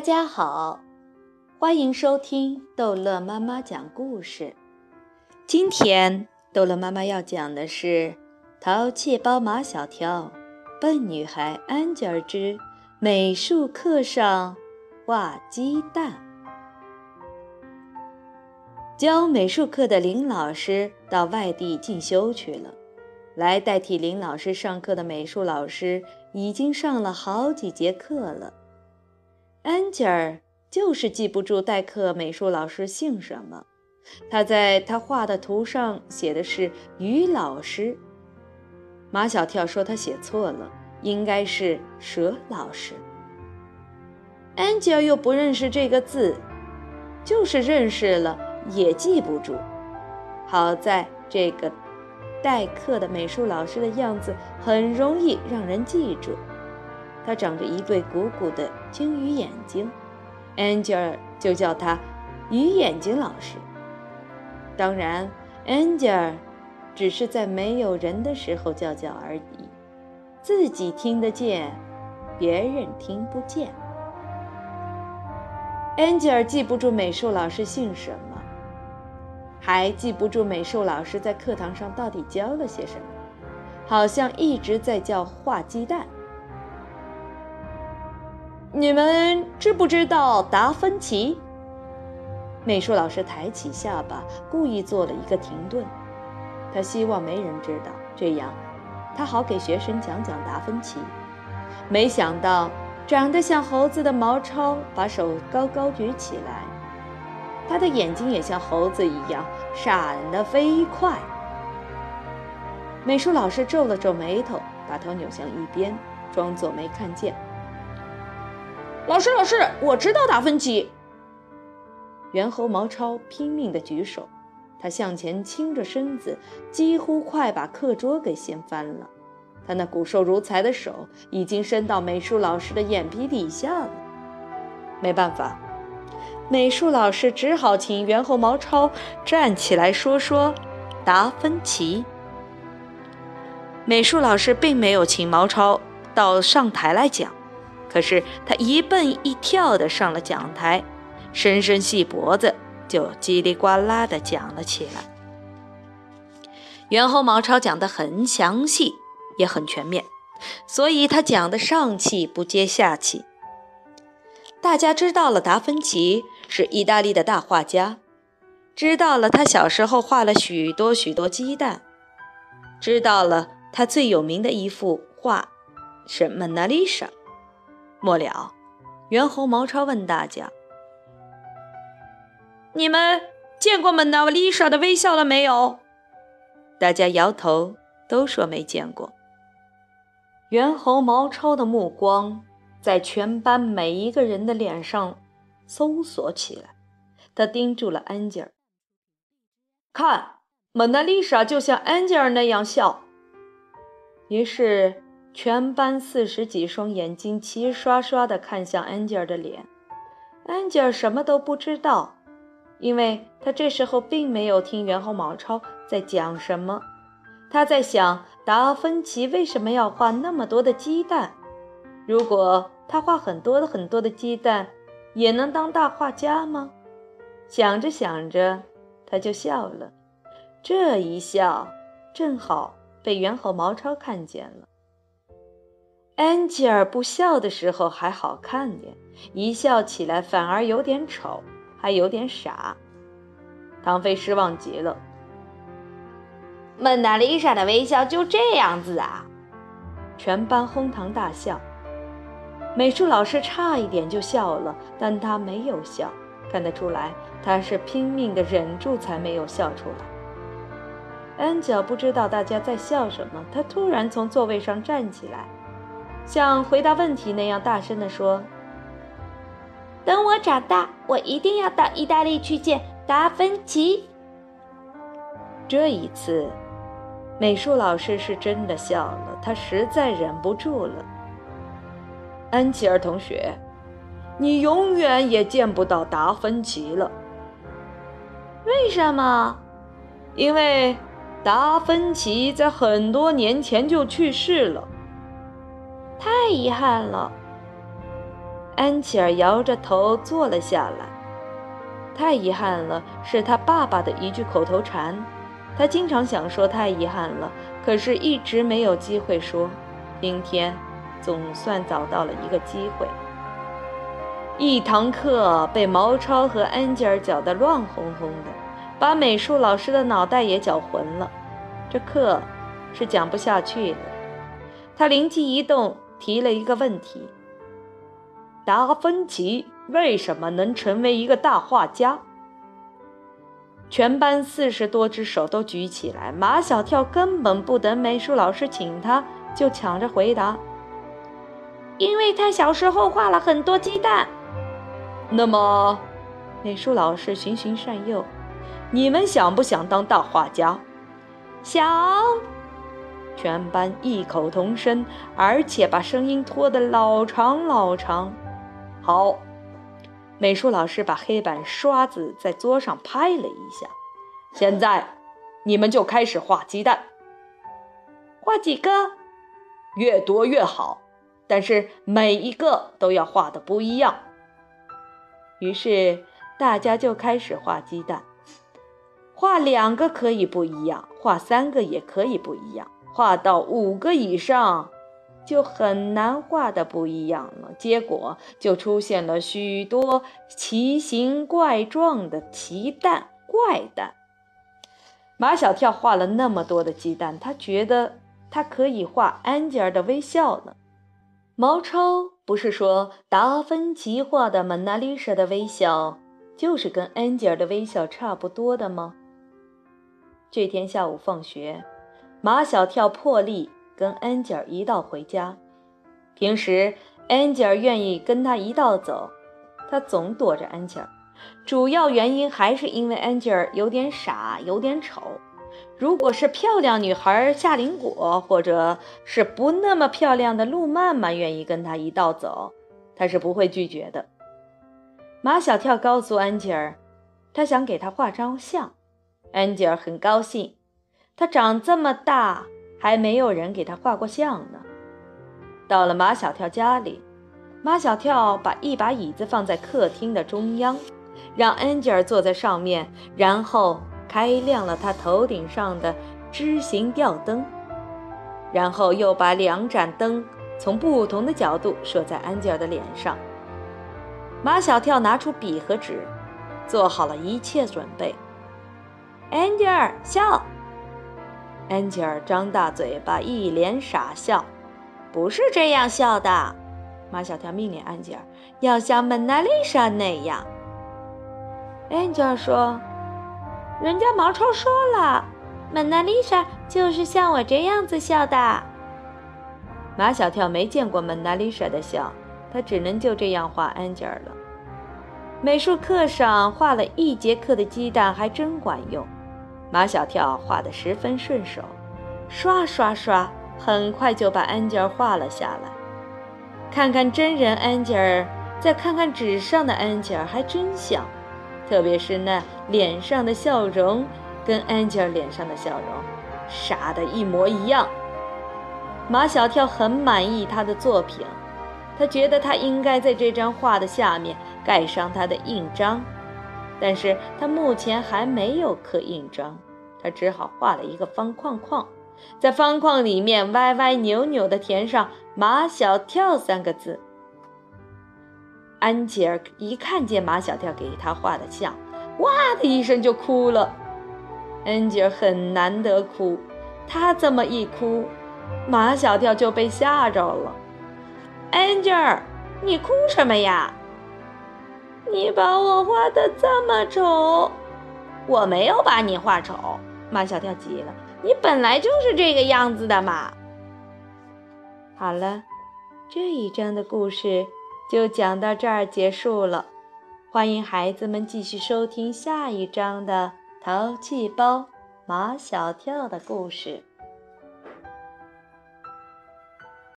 大家好，欢迎收听逗乐妈妈讲故事。今天逗乐妈妈要讲的是《淘气包马小跳》《笨女孩安吉尔之美术课上画鸡蛋》。教美术课的林老师到外地进修去了，来代替林老师上课的美术老师已经上了好几节课了。安吉尔就是记不住代课美术老师姓什么，他在他画的图上写的是于老师。马小跳说他写错了，应该是蛇老师。安吉尔又不认识这个字，就是认识了也记不住。好在这个代课的美术老师的样子很容易让人记住。他长着一对鼓鼓的鲸鱼眼睛，，Angel 就叫他鱼眼睛老师。当然，，Angel 只是在没有人的时候叫叫而已，自己听得见，别人听不见。Angel 记不住美术老师姓什么，还记不住美术老师在课堂上到底教了些什么，好像一直在叫画鸡蛋。你们知不知道达芬奇？美术老师抬起下巴，故意做了一个停顿。他希望没人知道，这样他好给学生讲讲达芬奇。没想到，长得像猴子的毛超把手高高举起来，他的眼睛也像猴子一样闪得飞快。美术老师皱了皱眉头，把头扭向一边，装作没看见。老师，老师，我知道达芬奇。猿猴毛超拼命的举手，他向前倾着身子，几乎快把课桌给掀翻了。他那骨瘦如柴的手已经伸到美术老师的眼皮底下了。没办法，美术老师只好请猿猴毛超站起来说说达芬奇。美术老师并没有请毛超到上台来讲。可是他一蹦一跳地上了讲台，伸伸细脖子，就叽里呱啦地讲了起来。猿猴毛超讲得很详细，也很全面，所以他讲的上气不接下气。大家知道了达芬奇是意大利的大画家，知道了他小时候画了许多许多鸡蛋，知道了他最有名的一幅画是《蒙娜丽莎》。末了，猿猴毛超问大家：“你们见过蒙娜丽莎的微笑了没有？”大家摇头，都说没见过。猿猴毛超的目光在全班每一个人的脸上搜索起来，他盯住了安吉尔，看，蒙娜丽莎就像安吉尔那样笑。于是。全班四十几双眼睛齐刷刷地看向安吉尔的脸，安吉尔什么都不知道，因为他这时候并没有听猿猴毛超在讲什么。他在想达芬奇为什么要画那么多的鸡蛋？如果他画很多的很多的鸡蛋，也能当大画家吗？想着想着，他就笑了。这一笑正好被猿猴毛超看见了。安吉尔不笑的时候还好看点，一笑起来反而有点丑，还有点傻。唐飞失望极了。蒙娜丽莎的微笑就这样子啊！全班哄堂大笑。美术老师差一点就笑了，但他没有笑，看得出来他是拼命的忍住才没有笑出来。安吉尔不知道大家在笑什么，他突然从座位上站起来。像回答问题那样大声地说：“等我长大，我一定要到意大利去见达芬奇。”这一次，美术老师是真的笑了，他实在忍不住了。安琪儿同学，你永远也见不到达芬奇了。为什么？因为达芬奇在很多年前就去世了。太遗憾了，安琪儿摇着头坐了下来。太遗憾了，是他爸爸的一句口头禅。他经常想说太遗憾了，可是一直没有机会说。今天，总算找到了一个机会。一堂课被毛超和安吉尔搅得乱哄哄的，把美术老师的脑袋也搅浑了。这课是讲不下去了。他灵机一动，提了一个问题：达芬奇为什么能成为一个大画家？全班四十多只手都举起来。马小跳根本不等美术老师请他，就抢着回答：“因为他小时候画了很多鸡蛋。”那么，美术老师循循善诱：“你们想不想当大画家？”想。全班异口同声，而且把声音拖得老长老长。好，美术老师把黑板刷子在桌上拍了一下。现在，你们就开始画鸡蛋。画几个？越多越好，但是每一个都要画的不一样。于是大家就开始画鸡蛋。画两个可以不一样，画三个也可以不一样。画到五个以上，就很难画的不一样了。结果就出现了许多奇形怪状的奇蛋、怪蛋。马小跳画了那么多的鸡蛋，他觉得他可以画安吉尔的微笑呢。毛超不是说达芬奇画的蒙娜丽莎的微笑就是跟安吉尔的微笑差不多的吗？这天下午放学。马小跳破例跟安吉尔一道回家。平时安吉尔愿意跟他一道走，他总躲着安吉尔。主要原因还是因为安吉尔有点傻，有点丑。如果是漂亮女孩夏林果，或者是不那么漂亮的路曼曼愿意跟他一道走，他是不会拒绝的。马小跳告诉安吉尔，他想给他画张像。安吉尔很高兴。他长这么大，还没有人给他画过像呢。到了马小跳家里，马小跳把一把椅子放在客厅的中央，让安吉尔坐在上面，然后开亮了他头顶上的枝形吊灯，然后又把两盏灯从不同的角度射在安吉尔的脸上。马小跳拿出笔和纸，做好了一切准备。安吉尔笑。安吉尔张大嘴巴，一脸傻笑。不是这样笑的，马小跳命令安吉尔要像蒙娜丽莎那样。安吉尔说：“人家毛超说了，蒙娜丽莎就是像我这样子笑的。”马小跳没见过蒙娜丽莎的笑，他只能就这样画安吉尔了。美术课上画了一节课的鸡蛋，还真管用。马小跳画得十分顺手，刷刷刷，很快就把安吉尔画了下来。看看真人安吉尔，再看看纸上的安吉尔，还真像，特别是那脸上的笑容，跟安吉尔脸上的笑容，傻的一模一样。马小跳很满意他的作品，他觉得他应该在这张画的下面盖上他的印章。但是他目前还没有刻印章，他只好画了一个方框框，在方框里面歪歪扭扭地填上“马小跳”三个字。安吉尔一看见马小跳给他画的像，哇的一声就哭了。安吉尔很难得哭，他这么一哭，马小跳就被吓着了。安吉尔，你哭什么呀？你把我画的这么丑，我没有把你画丑。马小跳急了，你本来就是这个样子的嘛。好了，这一章的故事就讲到这儿结束了。欢迎孩子们继续收听下一章的《淘气包马小跳》的故事。